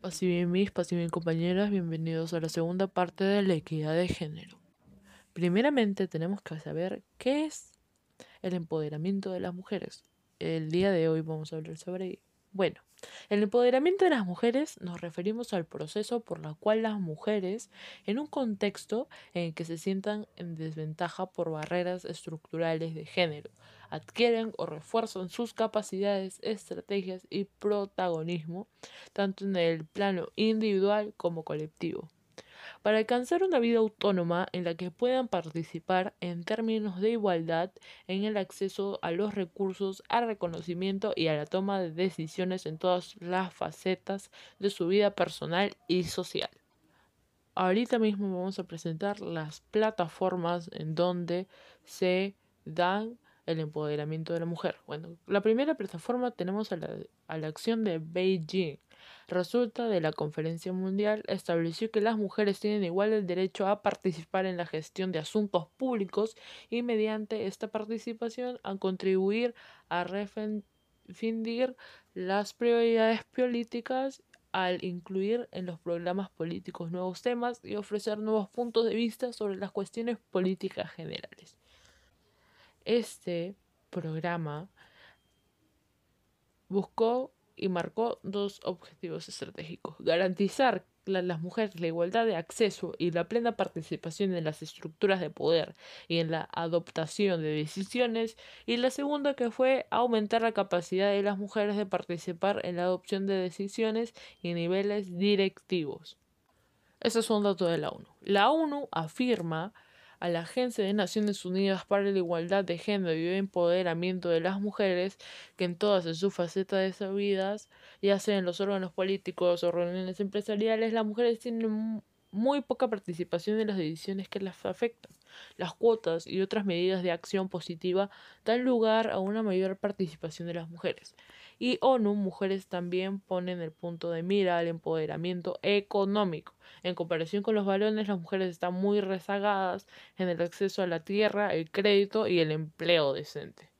Paz y bien mis, paz y bien compañeras, bienvenidos a la segunda parte de la equidad de género. Primeramente tenemos que saber qué es el empoderamiento de las mujeres. El día de hoy vamos a hablar sobre ello. Bueno, el empoderamiento de las mujeres nos referimos al proceso por el cual las mujeres, en un contexto en el que se sientan en desventaja por barreras estructurales de género, adquieren o refuerzan sus capacidades, estrategias y protagonismo, tanto en el plano individual como colectivo para alcanzar una vida autónoma en la que puedan participar en términos de igualdad en el acceso a los recursos, al reconocimiento y a la toma de decisiones en todas las facetas de su vida personal y social. Ahorita mismo vamos a presentar las plataformas en donde se dan el empoderamiento de la mujer. Bueno, la primera plataforma tenemos a la, acción de Beijing resulta de la Conferencia Mundial estableció que las mujeres tienen igual el derecho a participar en la gestión de asuntos públicos y mediante esta participación a contribuir a refindir las prioridades políticas al incluir en los programas políticos nuevos temas y ofrecer nuevos puntos de vista sobre las cuestiones políticas generales. Este programa buscó y marcó dos objetivos estratégicos. Garantizar a las mujeres la igualdad de acceso y la plena participación en las estructuras de poder y en la adoptación de decisiones. Y la segunda que fue aumentar la capacidad de las mujeres de participar en la adopción de decisiones y niveles directivos. Esos son datos de la ONU. La ONU afirma a la Agencia de Naciones Unidas para la Igualdad de Género y el Empoderamiento de las Mujeres, que en todas sus facetas de sus vidas, ya sea en los órganos políticos o reuniones empresariales, las mujeres tienen muy poca participación en las decisiones que las afectan. Las cuotas y otras medidas de acción positiva dan lugar a una mayor participación de las mujeres. Y ONU Mujeres también ponen el punto de mira al empoderamiento económico. En comparación con los varones, las mujeres están muy rezagadas en el acceso a la tierra, el crédito y el empleo decente.